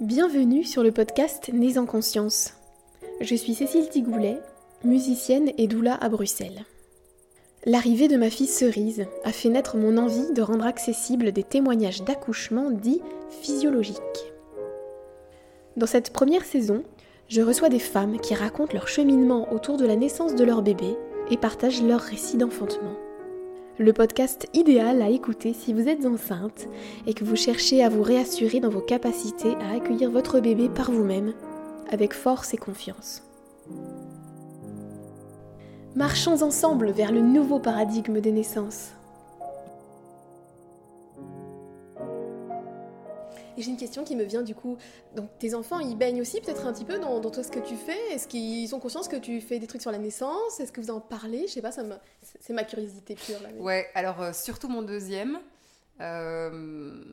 Bienvenue sur le podcast Nés en conscience. Je suis Cécile Tigoulet, musicienne et doula à Bruxelles. L'arrivée de ma fille Cerise a fait naître mon envie de rendre accessibles des témoignages d'accouchement dits physiologiques. Dans cette première saison, je reçois des femmes qui racontent leur cheminement autour de la naissance de leur bébé et partagent leur récit d'enfantement. Le podcast idéal à écouter si vous êtes enceinte et que vous cherchez à vous réassurer dans vos capacités à accueillir votre bébé par vous-même, avec force et confiance. Marchons ensemble vers le nouveau paradigme des naissances. Et j'ai une question qui me vient du coup. Donc tes enfants, ils baignent aussi peut-être un petit peu dans, toi ce que tu fais? Est-ce qu'ils ont conscience que tu fais des trucs sur la naissance? Est-ce que vous en parlez? Je sais pas, ça c'est ma curiosité pure là. Ouais, alors euh, surtout mon deuxième. Euh,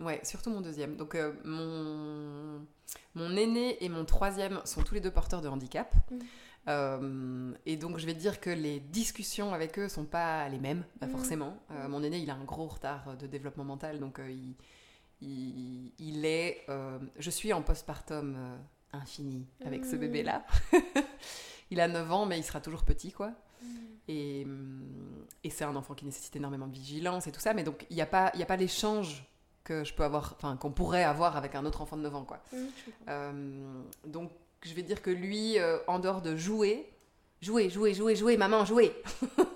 ouais, surtout mon deuxième. Donc euh, mon... mon aîné et mon troisième sont tous les deux porteurs de handicap. Mm. et donc je vais dire que les discussions avec eux sont pas les mêmes, mm. forcément. mon aîné, il a un gros retard de développement mental, donc il il, est. Euh, je suis en postpartum euh, infini avec ce mmh. bébé-là. il a 9 ans, mais il sera toujours petit, quoi. Mmh. Et, mm, et c'est un enfant qui nécessite énormément de vigilance et tout ça, mais donc il n'y a pas, a pas l'échange que je peux avoir, enfin qu'on pourrait avoir avec un autre enfant de 9 ans, quoi. Mmh, euh, donc je vais dire que lui, en dehors de jouer, jouer, jouer, jouer, jouer, maman, jouer.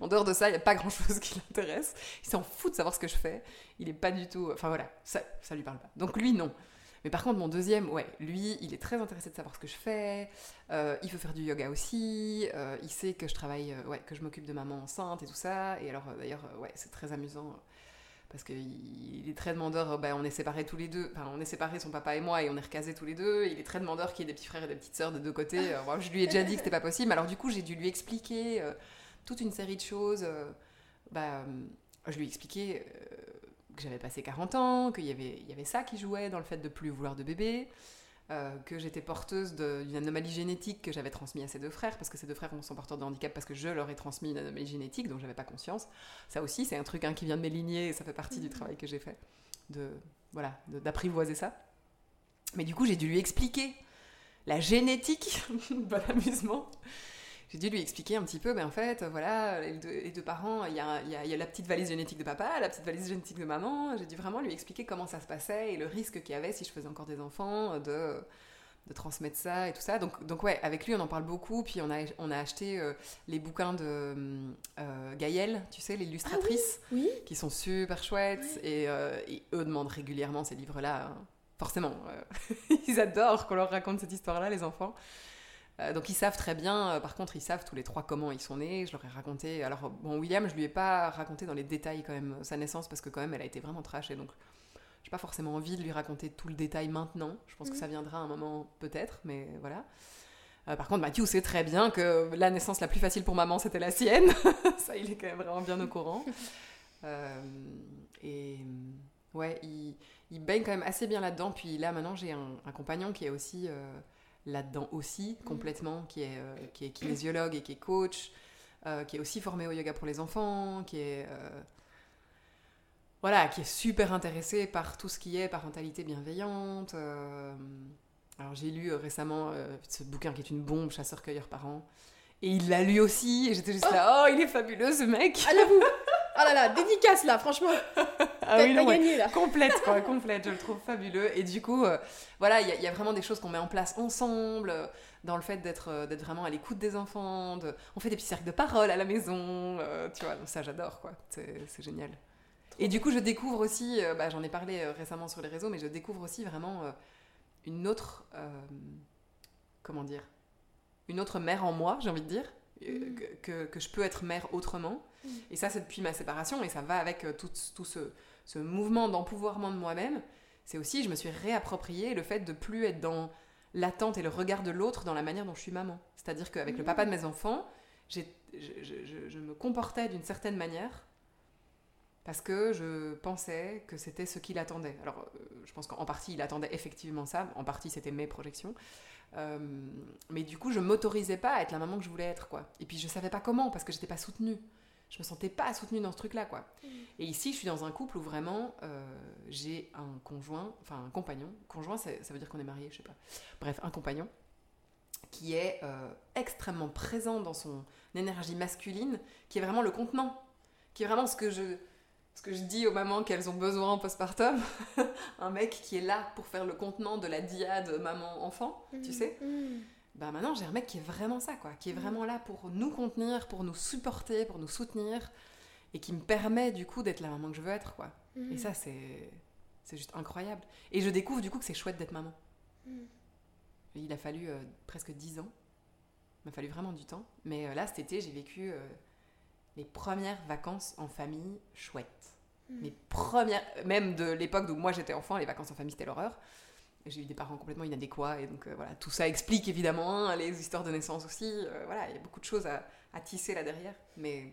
en dehors de ça, il n'y a pas grand chose qui l'intéresse. Il s'en fout de savoir ce que je fais. Il n'est pas du tout. Enfin voilà, ça, ça lui parle pas. Donc lui, non. Mais par contre, mon deuxième, ouais, lui, il est très intéressé de savoir ce que je fais. Euh, il veut faire du yoga aussi. Euh, il sait que je travaille, euh, ouais, que je m'occupe de maman enceinte et tout ça. Et alors, d'ailleurs, ouais, c'est très amusant parce qu'il est très demandeur. Ben, on est séparés tous les deux. Enfin, on est séparés, son papa et moi, et on est recasés tous les deux. Il est très demandeur qu'il y ait des petits frères et des petites sœurs de deux côtés. je lui ai déjà dit que c'était pas possible. Alors, du coup, j'ai dû lui expliquer toute une série de choses. Bah, je lui ai expliqué que j'avais passé 40 ans, qu'il y avait, il y avait ça qui jouait dans le fait de plus vouloir de bébé, euh, que j'étais porteuse d'une anomalie génétique que j'avais transmise à ses deux frères, parce que ces deux frères sont porteurs de handicap, parce que je leur ai transmis une anomalie génétique, donc j'avais pas conscience. Ça aussi, c'est un truc hein, qui vient de mes lignées, et ça fait partie du mmh. travail que j'ai fait, de voilà, d'apprivoiser ça. Mais du coup, j'ai dû lui expliquer la génétique, bon amusement, j'ai dû lui expliquer un petit peu, mais en fait, voilà, les deux, parents, il y a, y a, la petite valise génétique de papa, la petite valise génétique de maman. J'ai dû vraiment lui expliquer comment ça se passait et le risque qu'il y avait si je faisais encore des enfants de, de transmettre ça et tout ça. Donc, donc ouais, avec lui, on en parle beaucoup. Puis on a, on a acheté euh, les bouquins de euh, Gaëlle, tu sais, l'illustratrice, ah oui, qui sont super chouettes. Euh, et, eux demandent régulièrement ces livres-là. Hein. Forcément, ils adorent qu'on leur raconte cette histoire-là, les enfants. Euh, donc ils savent très bien, euh, par contre ils savent tous les trois comment ils sont nés, je leur ai raconté, alors bon William je lui ai pas raconté dans les détails quand même sa naissance parce que quand même elle a été vraiment trash et donc j'ai pas forcément envie de lui raconter tout le détail maintenant, je pense que mhm. ça viendra à un moment peut-être, mais voilà. Euh, par contre Mathieu sait très bien que la naissance la plus facile pour maman c'était la sienne, ça il est quand même vraiment bien au courant. et ouais, il, il, baigne quand même assez bien là-dedans, puis là maintenant j'ai un, un, compagnon qui est aussi là-dedans aussi, mm. complètement, qui est, euh, qui est kinésiologue et qui est coach, euh, qui est aussi formé au yoga pour les enfants, qui est. Euh, voilà, qui est super intéressé par tout ce qui est parentalité bienveillante. alors j'ai lu récemment ce bouquin qui est une bombe, Chasseur-cueilleur parent. Et il l'a lu aussi, et j'étais juste là, oh, il est fabuleux ce mec! À vous Oh là là, dédicace là, franchement. ah oui, gagné là. Complète quoi, complète, je le trouve fabuleux. Et du coup, euh, voilà, il y, a vraiment des choses qu'on met en place ensemble, euh, dans le fait d'être euh, d'être vraiment à l'écoute des enfants. On fait des petits cercles de parole à la maison, tu vois, ça j'adore quoi, c'est génial. Et du coup, je découvre aussi, bah, j'en ai parlé récemment sur les réseaux, mais je découvre aussi vraiment une autre, comment dire, une autre mère en moi, j'ai envie de dire, mm. que, que, je peux être mère autrement et ça, c'est depuis ma séparation, et ça va avec euh, tout, tout ce, ce, mouvement d'empouvoirment de moi-même. C'est aussi, je me suis réapproprié le fait de plus être dans l'attente et le regard de l'autre dans la manière dont je suis maman. C'est-à-dire qu'avec le papa de mes enfants, je, je, je, me comportais d'une certaine manière parce que je pensais que c'était ce qu'il attendait. Alors, euh, je pense qu'en partie, il attendait effectivement ça, en partie, c'était mes projections. Euh, mais du coup, je m'autorisais pas à être la maman que je voulais être, quoi. Et puis, je savais pas comment, parce que j'étais pas soutenue je me sentais pas soutenue dans ce truc-là, quoi. Et ici, je suis dans un couple où vraiment, euh, j'ai un conjoint, enfin un compagnon. Conjoint, ça veut dire qu'on est marié, je sais pas. Bref, un compagnon qui est euh, extrêmement présent dans son énergie masculine, qui est vraiment le contenant, qui est vraiment ce que je, ce que je dis aux mamans qu'elles ont besoin en postpartum. un mec qui est là pour faire le contenant de la diade maman-enfant, tu mmh. sais. Mmh. Bah maintenant j'ai un mec qui est vraiment ça, quoi, qui est mmh. vraiment là pour nous contenir, pour nous supporter, pour nous soutenir, et qui me permet du coup d'être la maman que je veux être, quoi. Et ça c'est c'est juste incroyable. Et je découvre du coup que c'est chouette d'être maman. Il a fallu euh, presque 10 ans. Il m'a fallu vraiment du temps. Mais euh, là, cet été, j'ai vécu euh, les premières vacances en famille chouettes. Les premières, même de l'époque où moi j'étais enfant, les vacances en famille c'était l'horreur. J'ai eu des parents complètement inadéquats et donc voilà, tout ça explique évidemment hein, les histoires de naissance aussi. voilà, il y a beaucoup de choses à, à, tisser là derrière. Mais,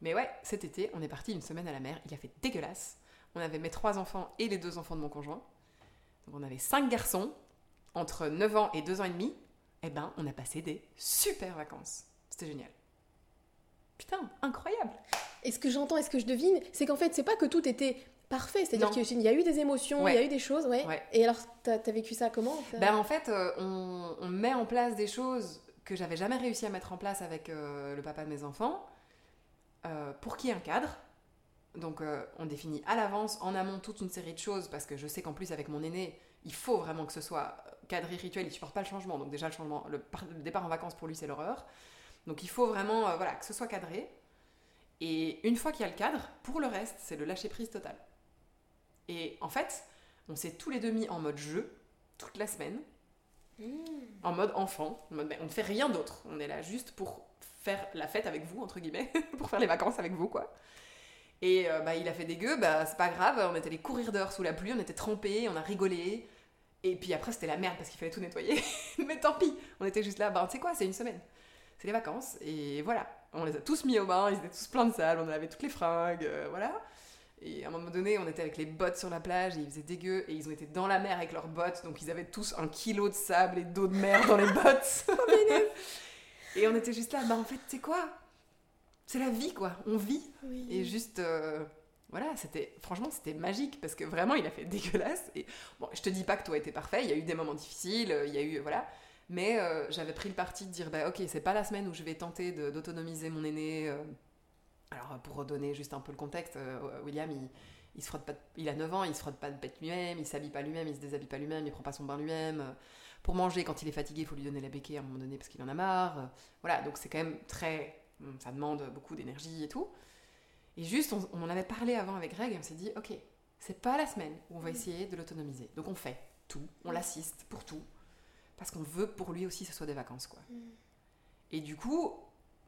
mais ouais, cet été, on est parti une semaine à la mer. Il a fait dégueulasse. On avait mes trois enfants et les deux enfants de mon conjoint. Donc on avait cinq garçons entre 9 ans et 2 ans et demi, eh ben, on a passé des super vacances. C'était génial. Putain, incroyable. Et ce que j'entends et ce que je devine, c'est qu'en fait, c'est pas que tout était parfait. C'est-à-dire qu'il y a eu des émotions, il y a eu des choses, ouais. Et alors, t'as as vécu ça comment Ben en fait, euh, on, met en place des choses que j'avais jamais réussi à mettre en place avec euh, le papa de mes enfants, euh, pour qu'il y ait un cadre. Donc, on définit à l'avance, en amont, toute une série de choses, parce que je sais qu'en plus, avec mon aîné, il faut vraiment que ce soit cadré rituel, il supporte pas le changement. Donc déjà le changement, le, départ en vacances pour lui c'est l'horreur. Donc il faut vraiment voilà que ce soit cadré. Et une fois qu'il y a le cadre, pour le reste c'est le lâcher prise total. Et en fait, on s'est tous les deux mis en mode jeu toute la semaine, mmh. en mode enfant, en mode, on ne fait rien d'autre. On est là juste pour faire la fête avec vous entre guillemets, pour faire les vacances avec vous quoi. Et euh, bah, il a fait dégueu, bah, c'est pas grave, on était allé courir dehors sous la pluie, on était trempés, on a rigolé, et puis après, c'était la merde parce qu'il fallait tout nettoyer. Mais tant pis, on était juste là, bah, tu sais quoi, c'est une semaine. C'est les vacances, et voilà. On les a tous mis au bain, ils étaient tous pleins de sable, on avait toutes les fringues, euh, voilà. Et à un moment donné, on était avec les bottes sur la plage et il faisait dégueu et ils ont été dans la mer avec leurs bottes, donc ils avaient tous un kilo de sable et d'eau de mer dans les bottes. et on était juste là, bah en fait, tu sais quoi? C'est la vie quoi, on vit. Et juste. Euh, voilà, c'était franchement c'était magique parce que vraiment il a fait dégueulasse et bon, je te dis pas que tout a été parfait, il y a eu des moments difficiles, il y a eu voilà, mais euh, j'avais pris le parti de dire bah OK, c'est pas la semaine où je vais tenter d'autonomiser mon aîné euh. Alors pour redonner juste un peu le contexte, euh, William il il se frotte pas il a 9 ans, il se frotte pas de bête lui-même, il s'habille pas lui-même, il se déshabille pas lui-même, il prend pas son bain lui-même. Pour manger, quand il est fatigué, il faut lui donner la béquille à un moment donné parce qu'il en a marre. Voilà, donc c'est quand même très. Ça demande beaucoup d'énergie et tout. Et juste, on, en avait parlé avant avec Greg et on s'est dit, ok, c'est pas la semaine où on va mm. essayer de l'autonomiser. Donc on fait tout, on l'assiste pour tout, parce qu'on veut pour lui aussi que ce soit des vacances, quoi. Mm. Et du coup,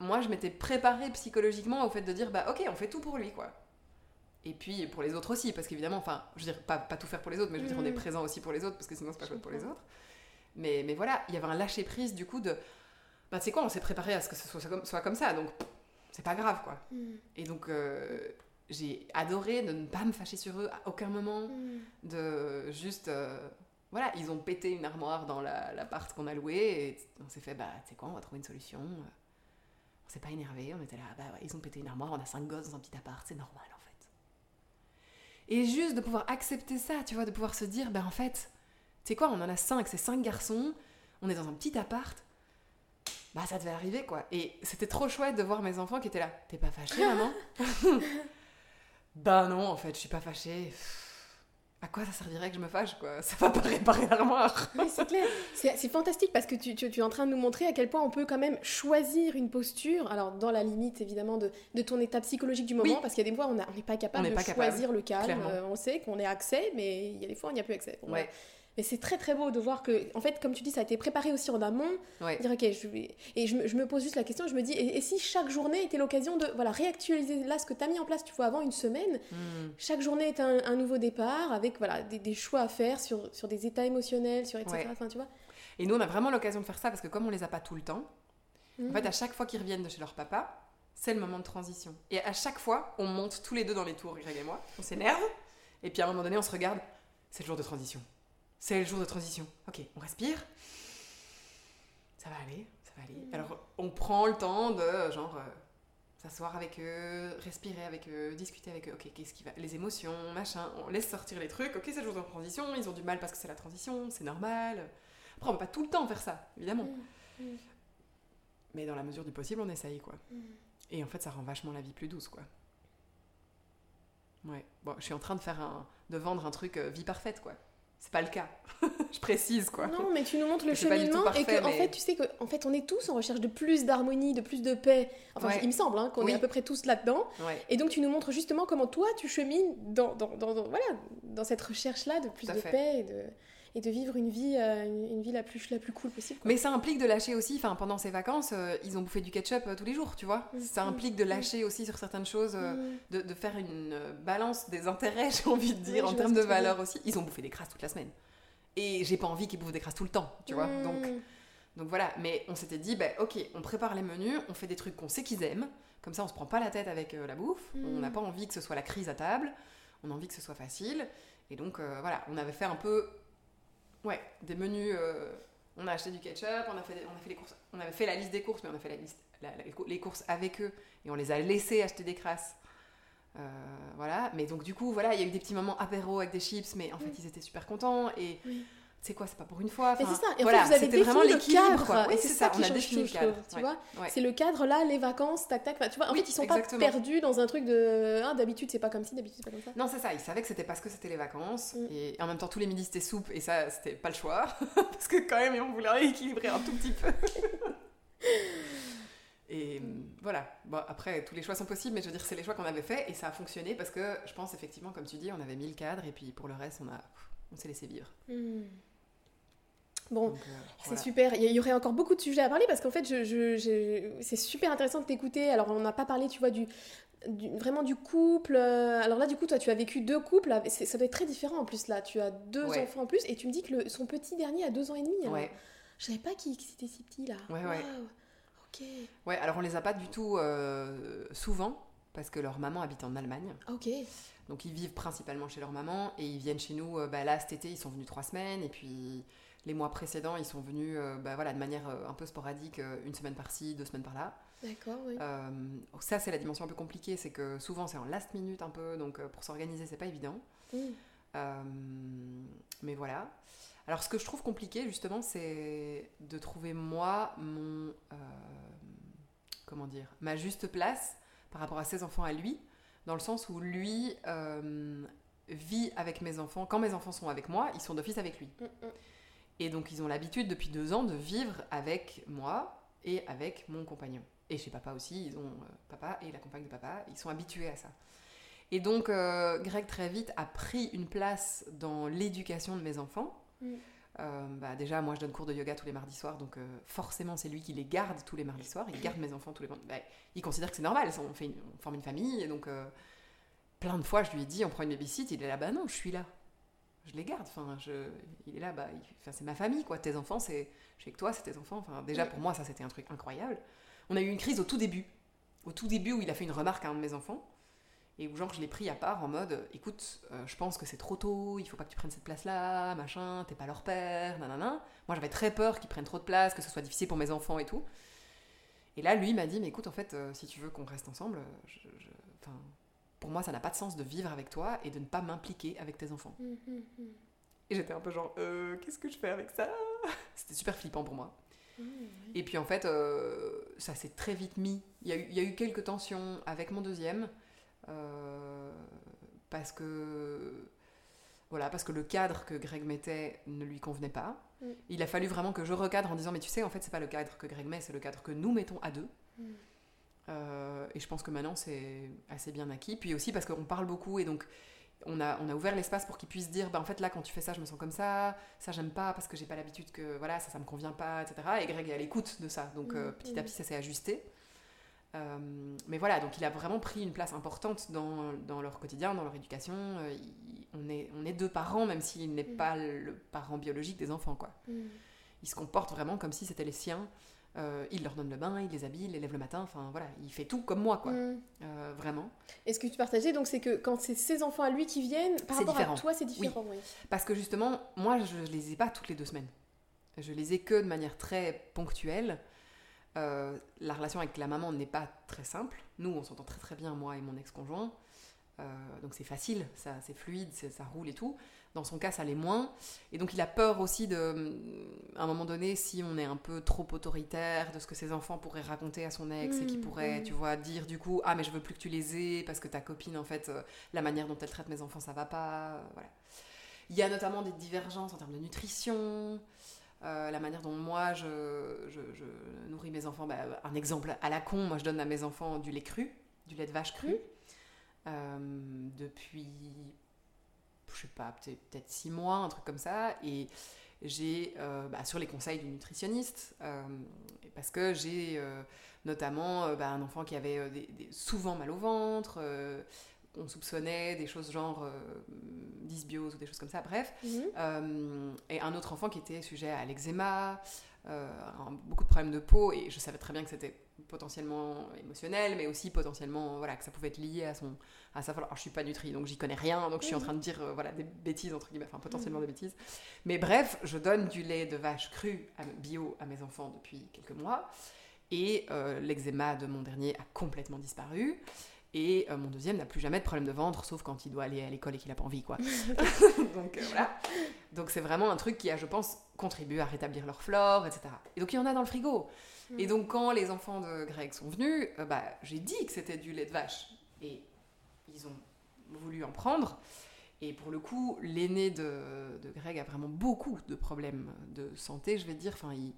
moi, je m'étais préparée psychologiquement au fait de dire, bah ok, on fait tout pour lui, quoi. Et puis pour les autres aussi, parce qu'évidemment, enfin, je veux dire, pas, pas, tout faire pour les autres, mais je veux dire, on est mm. présent aussi pour les autres, parce que sinon c'est pas chouette pour les autres. Mais, mais voilà, il y avait un lâcher prise du coup de, bah tu sais quoi, on s'est préparé à ce que ce soit, soit comme ça, donc c'est pas grave, quoi. Mm. Et donc, euh, j'ai adoré de ne pas me fâcher sur eux à aucun moment, mm. de juste. Euh, voilà, ils ont pété une armoire dans l'appart qu'on a loué, et on s'est fait, bah, tu sais quoi, on va trouver une solution. On s'est pas énervé, on était là, bah ils ont pété une armoire, on a cinq gosses dans un petit appart, c'est normal en fait. Et juste de pouvoir accepter ça, tu vois, de pouvoir se dire, bah en fait, tu sais quoi, on en a cinq, c'est cinq garçons, on est dans un petit appart, bah ça devait arriver quoi. Et c'était trop chouette de voir mes enfants qui étaient là. T'es pas fâchée maman Bah non en fait je suis pas fâchée. À quoi ça servirait que je me fâche quoi? Ça va pas réparer l'armoire. Oui c'est clair. C'est fantastique parce que tu, tu, es en train de nous montrer à quel point on peut quand même choisir une posture. Alors dans la limite évidemment de, de ton état psychologique du moment parce qu'il y a des fois on n'est pas capable de choisir le calme. Euh, on sait qu'on est accès mais il y a des fois on n'y a plus accès. ouais. Mais c'est très très beau de voir que, en fait, comme tu dis, ça a été préparé aussi en amont. Dire, ok, je Et je, je, me pose juste la question, je me dis, et, si chaque journée était l'occasion de voilà, réactualiser là ce que tu as mis en place, tu vois, avant une semaine hmm. Chaque journée est un, nouveau départ avec voilà, des, des, choix à faire sur, sur des états émotionnels, sur etc. Enfin, tu vois et nous, on a vraiment l'occasion de faire ça parce que comme on les a pas tout le temps, en hmm. fait, à chaque fois qu'ils reviennent de chez leur papa, c'est le moment de transition. Et à chaque fois, on monte tous les deux dans les tours, Greg et moi, on s'énerve, et puis à un moment donné, on se regarde, c'est le jour de transition c'est le jour de transition. Ok, on respire. Ça va aller, ça va aller. Mm. Alors, on prend le temps de, genre, s'asseoir avec eux, respirer avec eux, discuter avec eux. Ok, qu'est-ce qui va Les émotions, machin. On laisse sortir les trucs. Ok, c'est jour en transition. Ils ont du mal parce que c'est la transition. C'est normal. Après, on peut pas tout le temps faire ça, évidemment. Mm, mm. Mais dans la mesure du possible, on essaye, quoi. Et en fait, ça rend vachement la vie plus douce, quoi. Ouais. Bon, je suis en train de faire un, de vendre un truc euh, vie parfaite, quoi. C'est pas le cas. je précise, quoi. Non, mais tu nous montres le cheminement et que, en fait, tu sais qu'en fait, on est tous en recherche de plus d'harmonie, de plus de paix. Enfin, il me semble hein, qu'on est à peu près tous là-dedans. Et donc, tu nous montres justement comment toi, tu chemines dans, dans, dans, voilà, dans cette recherche-là de plus de paix et de et de vivre une vie, euh, une, vie la, plus, la plus cool possible. Mais ça implique de lâcher aussi, enfin pendant ces vacances, euh, ils ont bouffé du ketchup euh, tous les jours, tu vois. Mm. Ça implique de mm. lâcher aussi sur certaines choses, mm. de, de, faire une balance des intérêts, j'ai envie de dire, en termes de valeur aussi. Ils ont bouffé des crasses toute la semaine. Et j'ai pas envie qu'ils bouffent des crasses tout le temps, tu vois. Donc, donc voilà, mais on s'était dit, bah, ok, on prépare les menus, on fait des trucs qu'on sait qu'ils aiment, comme ça on se prend pas la tête avec la bouffe, on n'a pas envie que ce soit la crise à table, on a envie que ce soit facile. Et donc voilà, on avait fait un peu Ouais, des menus. Euh, on a acheté du ketchup, on a, fait, on a fait les courses. On avait fait la liste des courses, mais on a fait la liste, les courses avec eux et on les a laissés acheter des crasses. Euh, voilà, mais donc du coup, voilà, il y a eu des petits moments apéro avec des chips, mais en fait, ils étaient super contents et c'est quoi, c'est pas pour une fois. c'est ça. Et en fait, vous avez défini vraiment cadre. et c'est ça, qui on a défini le cadre. Tu vois, c'est le cadre là, les vacances, tac tac. Tu vois, en fait, ils sont pas perdus dans un truc de. Hein, d'habitude, c'est pas comme ci, d'habitude, c'est pas comme ça. Non, c'est ça. Ils savaient que c'était parce que c'était les vacances. Mm. Et en même temps, tous les midis c'était soupe et ça, c'était pas le choix parce que quand même, on voulait rééquilibrer un tout petit peu. Et mm, voilà. Bon, après, tous les choix sont possibles, mais je veux dire, c'est les choix qu'on avait fait et ça a fonctionné parce que je pense effectivement, comme tu dis, on avait mis le cadre et puis pour le reste, on a, on s'est laissé vivre. Mm. Bon, euh, c'est super. Il y aurait encore beaucoup de sujets à parler parce qu'en fait, je, c'est super intéressant de t'écouter. Alors, on n'a pas parlé, tu vois, du, vraiment du couple. Euh, alors là, du coup, toi, tu as vécu deux couples. Ça doit être très différent en plus là. Tu as deux enfants en plus et tu me dis que le, son petit dernier a deux ans et demi. Ouais. Je savais pas qu'il était si petit là. Ouais, ouais. Ok. Ouais, alors on les a pas du tout euh, souvent parce que leur maman habite en Allemagne. Ok. Donc ils vivent principalement chez leur maman et ils viennent chez nous. bah, là, cet été, ils sont venus trois semaines et puis les mois précédents, ils sont venus euh, bah, voilà, de manière euh, un peu sporadique, euh, une semaine par-ci, deux semaines par-là. D'accord, oui. ça, c'est la dimension un peu compliquée, c'est que souvent c'est en last minute un peu, donc pour s'organiser, c'est pas évident. mais voilà. Alors, ce que je trouve compliqué, justement, c'est de trouver moi mon. comment dire Ma juste place par rapport à ses enfants à lui, dans le sens où lui vit avec mes enfants. Quand mes enfants sont avec moi, ils sont d'office avec lui. Mm, mm. Et donc ils ont l'habitude depuis deux ans de vivre avec moi et avec mon compagnon. Et chez papa aussi, ils ont euh, papa et la compagne de papa, ils sont habitués à ça. Et donc euh, Greg très vite a pris une place dans l'éducation de mes enfants. Mm. Euh, bah, déjà, moi je donne cours de yoga tous les mardis soirs, donc forcément c'est lui qui les garde tous les mardis soirs. Il garde mes enfants tous les mardis. Bah, il considère que c'est normal, on, fait on forme une famille, et donc plein de fois je lui ai dit on prend une babysit, il est là, bah non, je suis là je les garde. Enfin, je, il est là, bah, enfin, c'est ma famille, quoi. Tes enfants, c'est, je sais que toi, c'est tes enfants. Enfin, déjà pour moi, ça c'était un truc incroyable. On a eu une crise au tout début, au tout début où il a fait une remarque à un de mes enfants et où genre je l'ai pris à part en mode, écoute, euh, je pense que c'est trop tôt, il faut pas que tu prennes cette place-là, machin, t'es pas leur père, nanana. Moi, j'avais très peur qu'ils prennent trop de place, que ce soit difficile pour mes enfants et tout. Et là, lui m'a dit, mais écoute, en fait, euh, si tu veux qu'on reste ensemble, je, enfin, pour moi, ça n'a pas de sens de vivre avec toi et de ne pas m'impliquer avec tes enfants. Hum, hum, hum. Et j'étais un peu genre, euh, qu'est-ce que je fais avec ça? C'était super flippant pour moi. Et puis en fait, euh, ça s'est très vite mis. Il y, a eu, il y, a eu, quelques tensions avec mon deuxième. Euh, parce que voilà, parce que le cadre que Greg mettait ne lui convenait pas. Il a fallu vraiment que je recadre en disant mais tu sais en fait c'est pas le cadre que Greg met, c'est le cadre que nous mettons à deux. Euh, et je pense que maintenant c'est assez bien acquis. Puis aussi parce qu'on parle beaucoup et donc on a, on a ouvert l'espace pour qu'ils puissent dire bah, en fait là quand tu fais ça je me sens comme ça, ça j'aime pas parce que j'ai pas l'habitude que voilà ça ça me convient pas, etc. Et Greg est à l'écoute de ça. Donc euh, petit à petit ça s'est ajusté. Euh, mais voilà, donc il a vraiment pris une place importante dans, dans leur quotidien, dans leur éducation. on, est, on est deux parents, même s'il n'est mm. pas le parent biologique des enfants. quoi. Mm. Il se comporte vraiment comme si c'était les siens. Euh, il leur donne le bain, il les habille, il les lève le matin, enfin voilà, il fait tout comme moi, quoi. Mm. Euh, vraiment. Et ce que tu partageais, donc, c'est que quand c'est ses enfants à lui qui viennent, par rapport à toi, c'est différent. Oui. Parce que justement, moi, je, ne les ai pas toutes les deux semaines. Je les ai que de manière très ponctuelle. Euh, la relation avec la maman n'est pas très simple. Nous, on s'entend très très bien, moi et mon ex-conjoint. Donc c'est facile, ça, c'est fluide, ça roule et tout. Dans son cas, ça l'est moins. Et donc il a peur aussi de, à un moment donné, si on est un peu trop autoritaire, de ce que ses enfants pourraient raconter à son ex et qui mmh, pourrait, mmh. tu vois, dire du coup, ah mais je veux plus que tu les aies parce que ta copine, en fait, euh, la manière dont elle traite mes enfants, ça va pas. voilà. Il y a notamment des divergences en termes de nutrition. Euh, la manière dont moi je, nourris mes enfants, bah, un exemple à la con, moi je donne à mes enfants du lait cru, du lait de vache cru, mmh. euh, depuis, je sais pas, peut-être six mois, un truc comme ça, et j'ai, euh, bah, sur les conseils du nutritionniste, parce que j'ai notamment bah, un enfant qui avait souvent mal au ventre, on soupçonnait des choses genre euh, dysbiose ou des choses comme ça, bref. Mhm. Euh, et un autre enfant qui était sujet à l'eczéma, euh, beaucoup de problèmes de peau, et je savais très bien que c'était potentiellement émotionnel, mais aussi potentiellement, voilà, que ça pouvait être lié à son... À sa... Alors, je suis pas nutri, donc j'y connais rien, donc je suis en train de dire, voilà, des bêtises, entre guillemets, enfin, potentiellement mhm. des bêtises. Mais bref, je donne du lait de vache cru bio à mes enfants depuis quelques mois, et l'eczéma de mon dernier a complètement disparu. Et euh, mon deuxième n'a plus jamais de problème de ventre, sauf quand il doit aller à l'école et qu'il n'a pas envie, quoi. donc euh, voilà. Donc c'est vraiment un truc qui a, je pense, contribué à rétablir leur flore, etc. Et donc il y en a dans le frigo. Et donc quand les enfants de Greg sont venus, euh, bah, j'ai dit que c'était du lait de vache. Et ils ont voulu en prendre. Et pour le coup, l'aîné de, Greg a vraiment beaucoup de problèmes de santé, je vais dire. Il,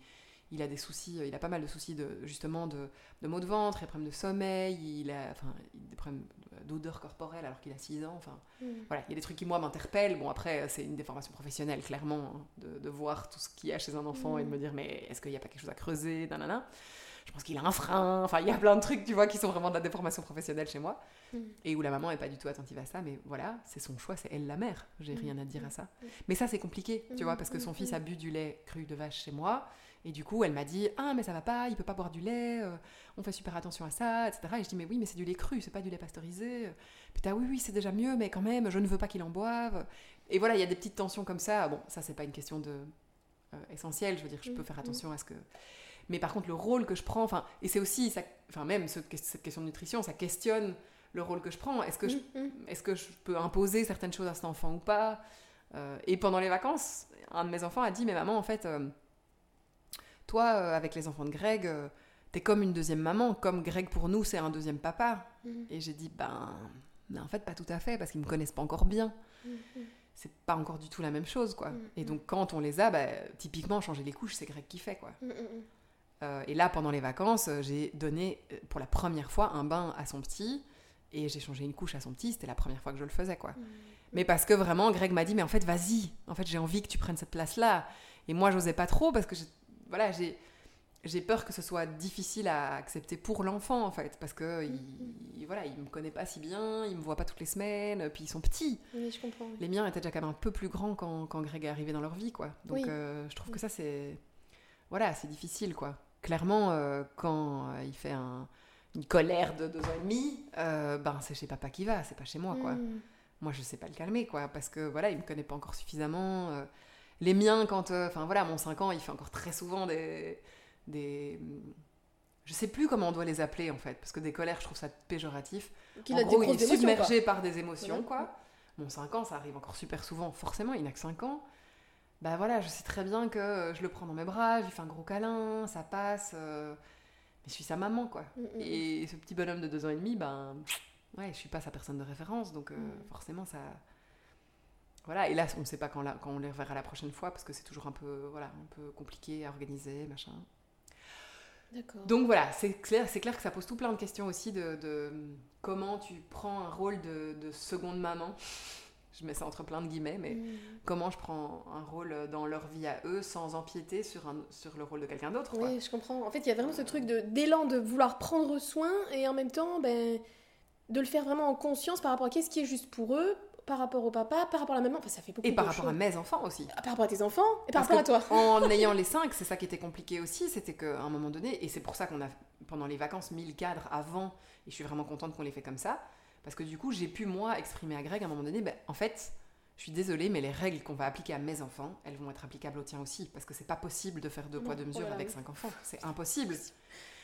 il a des soucis, euh, il a pas mal de soucis de, justement de, de maux de ventre, il a des problèmes de sommeil, il a enfin, des problèmes d'odeur corporelle alors qu'il a 6 ans. Enfin, mm. voilà, il y a des trucs qui, moi, m'interpellent. Bon, après, c'est une déformation professionnelle, clairement, hein, de, de, voir tout ce qu'il y a chez un enfant et de mm. me dire, mais est-ce qu'il n'y a pas quelque chose à creuser nanana. Je pense qu'il a un frein. Enfin, il y a plein de trucs, tu vois, qui sont vraiment de la déformation professionnelle chez moi. Mm. Et où la maman n'est pas du tout attentive à ça. Mais voilà, c'est son choix, c'est elle la mère. J'ai rien à dire à ça. Mais ça, c'est compliqué, tu vois, parce que son fils a bu du lait cru de vache chez moi. Et du coup, elle m'a dit Ah, mais ça va pas, il peut pas boire du lait, euh, on fait super attention à ça, etc. Et je dis Mais oui, mais c'est du lait cru, c'est pas du lait pasteurisé. Putain, oui, oui, c'est déjà mieux, mais quand même, je ne veux pas qu'il en boive. Et voilà, il y a des petites tensions comme ça. Bon, ça, c'est pas une question de euh, essentielle, je veux dire, je peux faire attention à ce que. Mais par contre, le rôle que je prends, enfin, et c'est aussi, ça, enfin, même cette question de nutrition, ça questionne le rôle que je prends. Est-ce que, je, est-ce que je peux imposer certaines choses à cet enfant ou pas euh, Et pendant les vacances, un de mes enfants a dit Mais maman, en fait toi, euh, avec les enfants de Greg, euh, t'es comme une deuxième maman, comme Greg pour nous, c'est un deuxième papa. Mhm. Et j'ai dit, ben, en fait, pas tout à fait, parce qu'ils me connaissent pas encore bien. Mhm. C'est pas encore du tout la même chose, quoi. Et donc, quand on les a, bah, typiquement, changer les couches, c'est Greg qui fait, quoi. Euh, et là, pendant les vacances, j'ai donné pour la première fois un bain à son petit et j'ai changé une couche à son petit. C'était la première fois que je le faisais, quoi. Mais parce que vraiment, Greg m'a dit, mais en fait, vas-y. En fait, j'ai envie que tu prennes cette place-là. Et moi, j'osais pas trop parce que voilà, j'ai j'ai peur que ce soit difficile à accepter pour l'enfant en fait parce que il, voilà il me connaît pas si bien il me voit pas toutes les semaines puis ils sont petits. Oui, je comprends. les miens étaient déjà quand même un peu plus grands quand, quand Greg est arrivé dans leur vie quoi. Donc euh, je trouve que ça c'est voilà c'est difficile quoi. Clairement euh, quand euh, il fait une colère de deux ans et demi ben c'est chez papa qui va c'est pas chez moi quoi. Mm. moi je sais pas le calmer quoi parce que voilà il me connaît pas encore suffisamment les miens, quand. Euh, enfin voilà, mon 5 ans, il fait encore très souvent des. des je sais plus comment on doit les appeler en fait, parce que des colères, je trouve ça péjoratif. en gros, il est submergé par des émotions, quoi. Mon 5 ans, ça arrive encore super souvent, forcément, il n'a que 5 ans. Bah voilà, je sais très bien que je le prends dans mes bras, je lui fais un gros câlin, ça passe. Euh, mais je suis sa maman, quoi. Mm, mm, mm. Et ce petit bonhomme de 2 ans et demi, ben. Ouais, je suis pas sa personne de référence, donc euh, forcément, ça voilà, et là, on ne sait pas quand, quand on les reverra la prochaine fois parce que c'est toujours un peu, voilà, un peu compliqué à organiser, machin. D'accord. Donc voilà, c'est clair, c'est clair que ça pose tout plein de questions aussi de, comment tu prends un rôle de, seconde maman. Je mets ça entre plein de guillemets, mais mm. comment je prends un rôle dans leur vie à eux sans empiéter sur, un, sur le rôle de quelqu'un d'autre. Oui, je comprends. En fait, il y a vraiment ce truc d'élan de, vouloir prendre soin et en même temps, ben, de le faire vraiment en conscience par rapport à qu'est-ce qui est juste pour eux, par rapport au papa, par rapport à la maman, enfin ça fait beaucoup Et par rapport à mes enfants aussi. Ah, par rapport à tes enfants et par rapport à toi. en ayant les cinq, c'est ça qui était compliqué aussi, c'était qu'à un moment donné, et c'est pour ça qu'on a pendant les vacances mis le cadre avant, et je suis vraiment contente qu'on l'ait fait comme ça, parce que du coup j'ai pu moi exprimer à Greg à un moment donné, ben, en fait je suis désolée, mais les règles qu'on va appliquer à mes enfants, elles vont être applicables aux tiens aussi, parce que c'est pas possible de faire deux poids deux mesures avec cinq enfants, c'est impossible.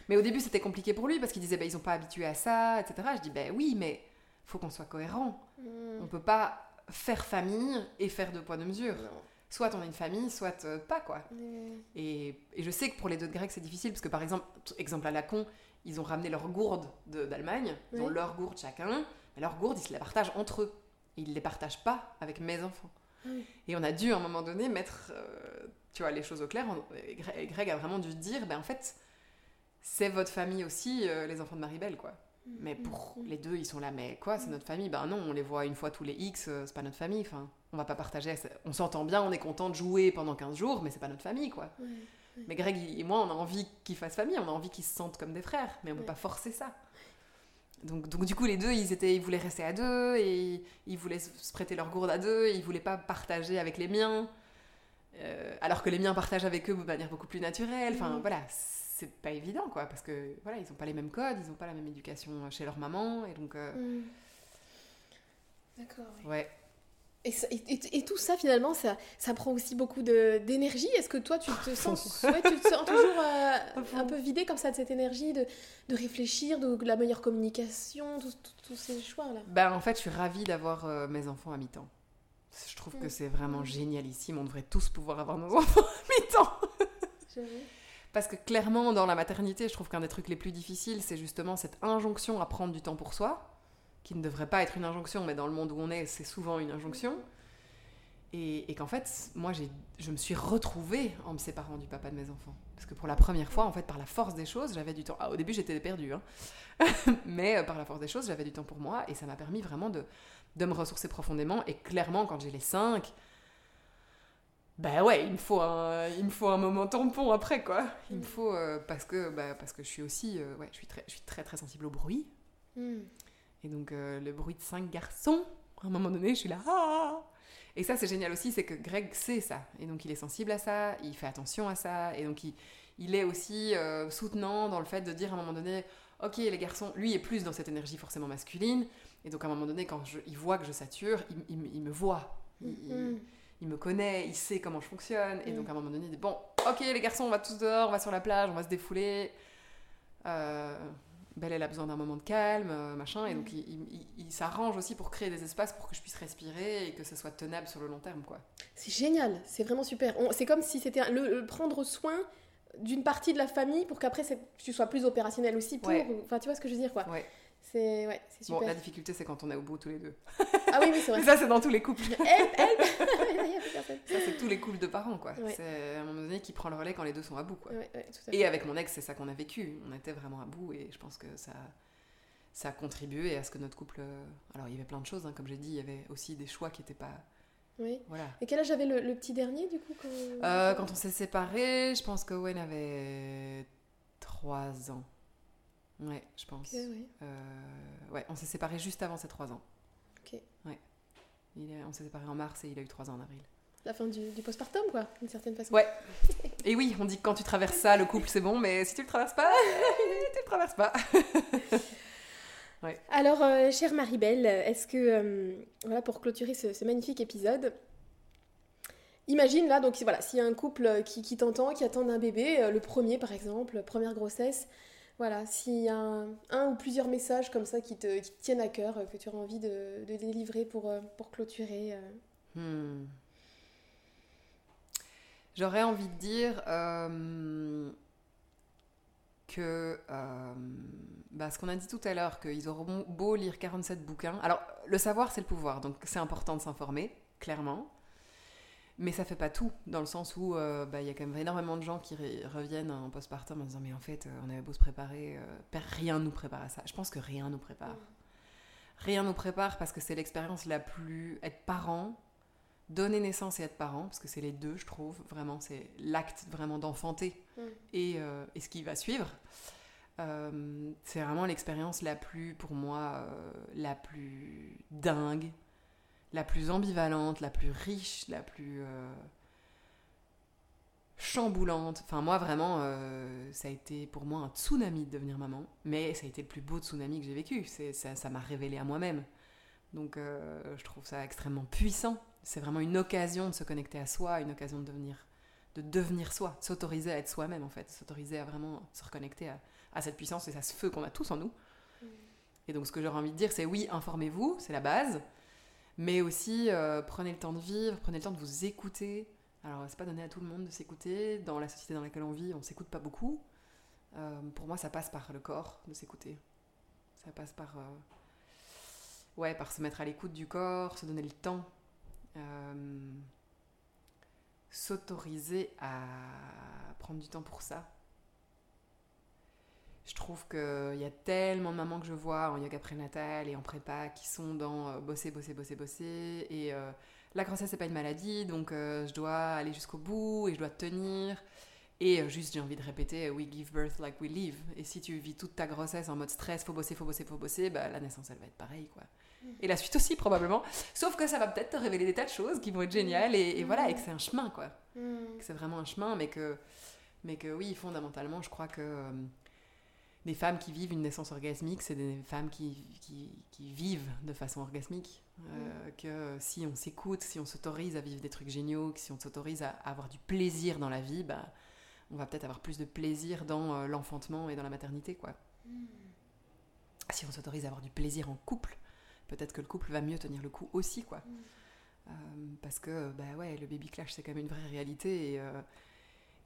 Mais au début, c'était compliqué pour lui parce qu'il disait, bah, ils ont pas habitué à ça, etc. Je dis, ben oui, mais faut qu'on soit cohérent. On mm. On peut pas faire famille et faire deux poids deux mesures. Soit on est une famille, soit euh, pas quoi. Et, je sais que pour les deux de Grecs c'est difficile parce que par exemple, exemple à la con, ils ont ramené leur gourde d'Allemagne, ils ont leur gourde chacun, mais leur gourde ils se la partagent entre eux. Et ils les partagent pas avec mes enfants. Et on a dû à un moment donné mettre, euh, tu vois, les choses au clair. Greg a vraiment dû dire, ben en fait, c'est votre famille aussi, euh, les enfants de Maribel, quoi. Mm, mais mm, pour mm. les deux, ils sont là, mais quoi, c'est notre famille? Ben non, on les voit une fois tous les X, euh, c'est pas notre famille. Enfin, on va pas partager. On s'entend bien, on est content de jouer pendant 15 jours, mais c'est pas notre famille, quoi. Mais Greg et moi, on a envie qu'ils fassent famille, on a envie qu'ils se sentent comme des frères, mais on peut pas forcer ça. Donc, donc du coup, les deux, ils, étaient, ils voulaient rester à deux, et ils voulaient se prêter leur gourde à deux, ils voulaient pas partager avec les miens, euh, alors que les miens partagent avec eux de manière beaucoup plus naturelle. Enfin, voilà, c'est pas évident, quoi, parce que voilà, ils ont pas les mêmes codes, ils ont pas la même éducation chez leur maman, et donc. Euh, hmm. D'accord. Ouais. Et, et, tout ça, finalement, ça, ça prend aussi beaucoup d'énergie? Est-ce que toi, tu te sens, ouais, tu te sens toujours euh, un peu vidé comme ça de cette énergie, de, de réfléchir, de, la meilleure communication, tous ces choix-là? Ben, En fait, je suis ravie d'avoir euh, mes enfants à mi-temps. Je trouve que hmm. c'est vraiment hmm. génialissime. On devrait tous pouvoir avoir nos enfants à mi-temps. Parce que clairement, dans la maternité, je trouve qu'un des trucs les plus difficiles, c'est justement cette injonction à prendre du temps pour soi, qui ne devrait pas être une injonction, mais dans le monde où on est, c'est souvent une injonction. Et, qu'en fait, moi, je me suis retrouvée en me séparant du papa de mes enfants. Parce que pour la première fois, en fait, par la force des choses, j'avais du temps. Ah, au début, j'étais perdue, hein. mais euh, par la force des choses, j'avais du temps pour moi, et ça m'a permis vraiment de, de me ressourcer profondément. Et clairement, quand j'ai les cinq, bah ouais, il me faut un, il me faut un moment tampon après quoi. Il me faut euh, parce que bah, parce que je suis aussi euh, ouais, je suis très je suis très très sensible au bruit. Mm. Et donc euh, le bruit de cinq garçons, à un moment donné, je suis là ah Et ça c'est génial aussi, c'est que Greg sait ça et donc il est sensible à ça, il fait attention à ça et donc il, il est aussi soutenant dans le fait de dire à un moment donné OK, les garçons, lui est plus dans cette énergie forcément masculine et donc à un moment donné quand je, il voit que je sature, il, il, me voit. Mm il me connaît, il sait comment je fonctionne. Et donc à un moment donné, il dit Bon, ok, les garçons, on va tous dehors, on va sur la plage, on va se défouler. Euh, Belle, elle a besoin d'un moment de calme, euh, machin. Et donc il, s'arrange aussi pour créer des espaces pour que je puisse respirer et que ça soit tenable sur le long terme, quoi. C'est génial, c'est vraiment super. C'est comme si c'était le, prendre soin d'une partie de la famille pour qu'après tu sois plus opérationnel aussi pour. Enfin, tu vois ce que je veux dire, quoi. Ouais. C'est ouais, super. Bon, la difficulté, c'est quand on est au bout tous les deux. Ah oui, oui, c'est vrai. ça, c'est dans tous les couples. Ça, c'est tous les couples de parents, quoi. C'est à un moment donné qui prend le relais quand les deux sont à bout, quoi. Ouais, et avec mon ex, c'est ça qu'on a vécu. On était vraiment à bout et je pense que ça, ça a contribué à ce que notre couple. Euh, alors, il y avait plein de choses, hein, comme j'ai dit, il y avait aussi des choix qui n'étaient pas. Oui. Voilà. Et quel âge avait le, petit dernier, du coup Quand, euh, quand on s'est séparés, je pense que Owen avait 3 ans. Ouais, je pense. ouais. Euh, ouais, on s'est séparés juste avant ses 3 ans. Ok. Ouais. Il est, on s'est séparés en mars et il a eu 3 ans en avril. La fin du, du postpartum, quoi, d'une certaine façon. Ouais. Et oui, on dit que quand tu traverses ça, le couple, c'est bon, mais si tu le traverses pas, tu le traverses pas. ouais. Alors, euh, chère Marie-Belle, est-ce que, euh, voilà, pour clôturer ce, ce, magnifique épisode, imagine là, donc voilà, s'il y a un couple qui, qui t'entend, qui attend un bébé, le premier par exemple, première grossesse, voilà, s'il y a un, ou plusieurs messages comme ça qui te, tiennent à cœur, euh, que tu auras envie de, délivrer pour, euh, clôturer. Euh. Hmm. J'aurais envie de dire que bah, ce qu'on a dit tout à l'heure, qu'ils auront beau lire 47 bouquins. Alors, le savoir, c'est le pouvoir, donc c'est important de s'informer, clairement. Mais ça fait pas tout, dans le sens où euh, bah, il y a quand même énormément de gens qui reviennent en postpartum en disant Mais en fait, euh, on avait beau se préparer, euh, rien nous prépare à ça. Je pense que rien nous prépare. Rien nous prépare parce que c'est l'expérience la plus. Être parent, donner naissance et être parent, parce que c'est les deux, je trouve, vraiment, c'est l'acte vraiment d'enfanter et, et, ce qui va suivre. c'est vraiment l'expérience la plus, pour moi, la plus dingue, la plus ambivalente, la plus riche, la plus euh, chamboulante. Enfin, moi, vraiment, euh, ça a été pour moi un tsunami de devenir maman, mais ça a été le plus beau tsunami que j'ai vécu. Ça m'a révélé à moi-même. Donc je trouve ça extrêmement puissant. C'est vraiment une occasion de se connecter à soi, une occasion de devenir, de devenir soi, s'autoriser à être soi-même en fait, s'autoriser à vraiment se reconnecter à, à cette puissance et à ce feu qu'on a tous en nous. Et donc ce que j'aurais envie de dire, c'est oui, informez-vous, c'est la base, mais aussi euh, prenez le temps de vivre, prenez le temps de vous écouter. Alors c'est pas donné à tout le monde de s'écouter. Dans la société dans laquelle on vit, on s'écoute pas beaucoup. Euh, pour moi, ça passe par le corps de s'écouter. Ça passe par euh, ouais, par se mettre à l'écoute du corps, se donner le temps, s'autoriser à prendre du temps pour ça je trouve qu'il y a tellement de mamans que je vois en yoga prénatal et en prépa qui sont dans euh, bosser, bosser, bosser, bosser. Et euh, la grossesse, c'est pas une maladie, donc euh, je dois aller jusqu'au bout et je dois tenir. Et juste, j'ai envie de répéter, we give birth like we live. Et si tu vis toute ta grossesse en mode stress, faut bosser, faut bosser, faut bosser, bah, la naissance, elle va être pareille, quoi. Et la suite aussi, probablement. Sauf que ça va peut-être te révéler des tas de choses qui vont être géniales et, voilà, et que c'est un chemin, quoi. Mm. Que c'est vraiment un chemin, mais que, mais que oui, fondamentalement, je crois que des femmes qui vivent une naissance orgasmique, c'est des femmes qui, qui, vivent de façon orgasmique. Euh, mm. Que si on s'écoute, si on s'autorise à vivre des trucs géniaux, si on s'autorise à, avoir du plaisir dans la vie, bah, on va peut-être avoir plus de plaisir dans euh, l'enfantement et dans la maternité. quoi. Mm. Si on s'autorise à avoir du plaisir en couple, peut-être que le couple va mieux tenir le coup aussi. quoi. Mm. Euh, parce que bah ouais, le baby clash, c'est quand même une vraie réalité. Et,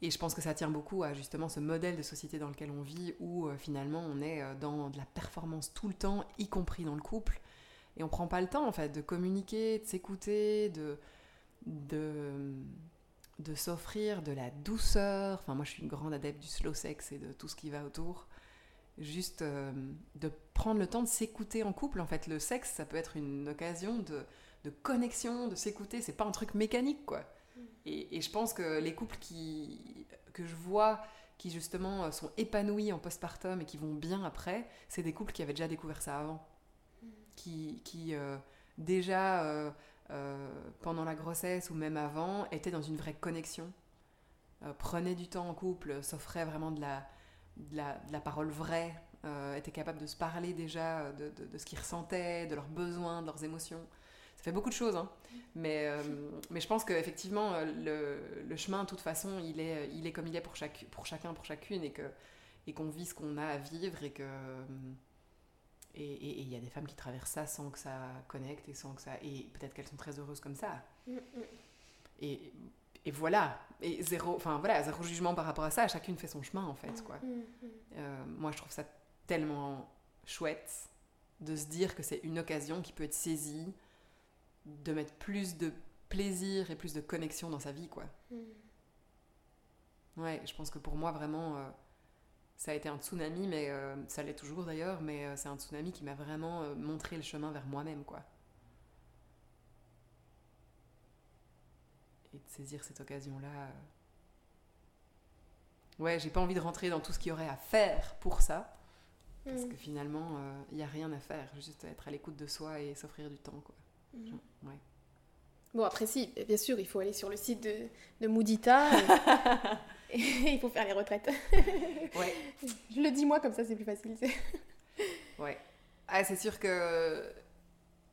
et je pense que ça tient beaucoup à justement ce modèle de société dans lequel on vit où euh, finalement on est euh, dans de la performance tout le temps, y compris dans le couple. Et on prend pas le temps en fait de communiquer, de s'écouter, de, de, de s'offrir de la douceur. Enfin, moi je suis une grande adepte du slow sex et de tout ce qui va autour. Juste euh, de prendre le temps de s'écouter en couple. En fait, le sexe, ça peut être une occasion de, de connexion, de s'écouter. C'est pas un truc mécanique quoi. Et, je pense que les couples qui, que je vois qui justement sont épanouis en postpartum et qui vont bien après, c'est des couples qui avaient déjà découvert ça avant. Mm. Qui, qui euh, déjà euh, euh, pendant la grossesse ou même avant étaient dans une vraie connexion, prenaient du temps en couple, s'offraient vraiment de la, de la, de la, parole vraie, étaient capables de se parler déjà de, de, de ce qu'ils ressentaient, de leurs besoins, de leurs émotions fait beaucoup de choses, hein. mais, euh, mais je pense qu'effectivement, euh, le, le, chemin, de toute façon, il est, il est comme il est pour, chaque, pour chacun, pour chacune, et qu'on et qu'on vit ce qu'on a à vivre, et que. Et il y a des femmes qui traversent ça sans que ça connecte, et sans que ça. Et peut-être qu'elles sont très heureuses comme ça. Mm, mm. Et, et voilà. Et zéro, enfin, voilà, zéro jugement par rapport à ça, chacune fait son chemin, en fait, quoi. Mm, euh, moi, je trouve ça tellement chouette de se dire que c'est une occasion qui peut être saisie de mettre plus de plaisir et plus de connexion dans sa vie, quoi. Hmm. Ouais, je pense que pour moi, vraiment, euh, ça a été un tsunami, mais euh, ça l'est toujours d'ailleurs, mais euh, c'est un tsunami qui m'a vraiment montré le chemin vers moi-même, quoi. Et de saisir cette occasion-là. Ouais, j'ai pas envie de rentrer dans tout ce qu'il y aurait à faire pour ça, parce hmm. que finalement, il n'y a rien à faire, juste être à l'écoute de soi et s'offrir du temps, quoi. Mhm. Bon, après, si, bien sûr, il faut aller sur le site de, de Moudita. Et, il faut faire les retraites. ouais. Je le dis moi, comme ça, c'est plus facile. ouais. Ah, c'est sûr que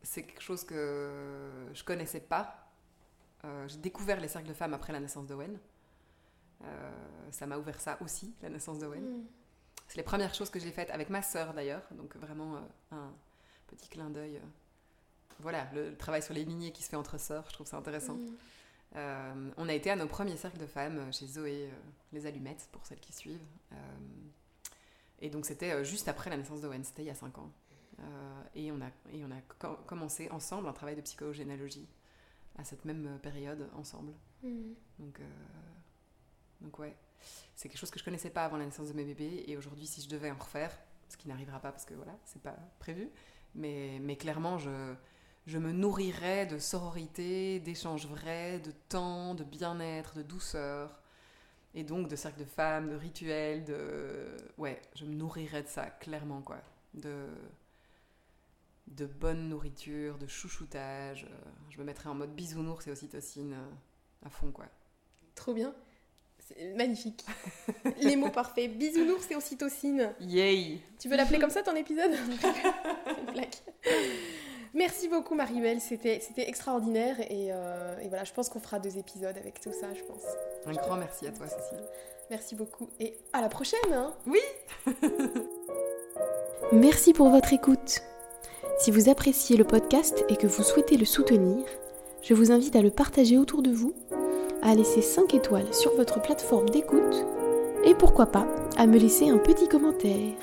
c'est quelque chose que je connaissais pas. Euh, j'ai découvert les cercles de femmes après la naissance d'Owen. Euh, ça m'a ouvert ça aussi, la naissance d'Owen. Mm. C'est les premières choses que j'ai faites avec ma sœur d'ailleurs, donc vraiment euh, un petit clin d'œil voilà, le travail sur les lignées qui se fait entre sœurs, je trouve ça intéressant. Mm. Euh, on a été à nos premiers cercles de femmes euh, chez Zoé, euh, les allumettes, pour celles qui suivent. et donc c'était juste après la naissance d'Owen, c'était il y a 5 ans. et on a, et on a commencé ensemble un travail de psychogénéalogie à cette même période ensemble. Mm. Donc, donc ouais, c'est quelque chose que je connaissais pas avant la naissance de mes bébés. Et aujourd'hui, si je devais en refaire, ce qui n'arrivera pas parce que voilà, c'est pas prévu, mais, mais clairement, je je me nourrirais de sororité, d'échanges vrais, de temps, de bien-être, de douceur, et donc de cercles de femmes, de rituels, de... Ouais, je me nourrirais de ça, clairement, quoi. De, de bonne nourriture, de chouchoutage. Je me mettrais en mode bisounours et ocytocine euh, à fond, quoi. Trop bien. C'est magnifique. Les mots parfaits. Bisounours et ocytocine. Yay Tu veux l'appeler comme ça ton épisode? Merci beaucoup Maribel, c'était extraordinaire et, euh, et, voilà, je pense qu'on fera deux épisodes avec tout ça, je pense. Un grand merci à toi Cécile. Merci beaucoup et à la prochaine. Hein oui Merci pour votre écoute. Si vous appréciez le podcast et que vous souhaitez le soutenir, je vous invite à le partager autour de vous, à laisser 5 étoiles sur votre plateforme d'écoute et pourquoi pas à me laisser un petit commentaire.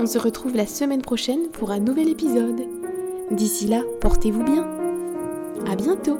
On se retrouve la semaine prochaine pour un nouvel épisode. D'ici là, portez-vous bien. À bientôt